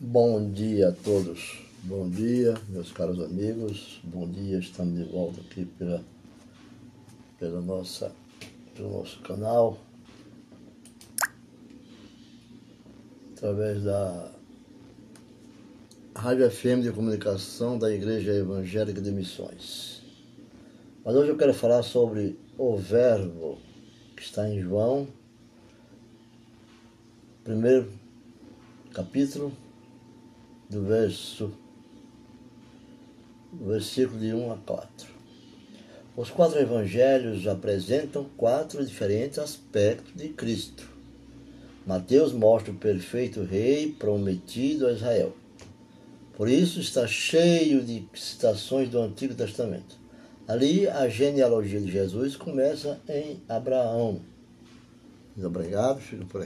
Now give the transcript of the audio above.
Bom dia a todos, bom dia, meus caros amigos, bom dia, estamos de volta aqui pela, pela nossa, pelo nosso canal, através da Rádio FM de Comunicação da Igreja Evangélica de Missões. Mas hoje eu quero falar sobre o verbo que está em João, primeiro capítulo, do verso versículo de 1 a 4. Os quatro evangelhos apresentam quatro diferentes aspectos de Cristo. Mateus mostra o perfeito rei prometido a Israel. Por isso está cheio de citações do Antigo Testamento. Ali a genealogia de Jesus começa em Abraão. Muito obrigado, fico por aqui.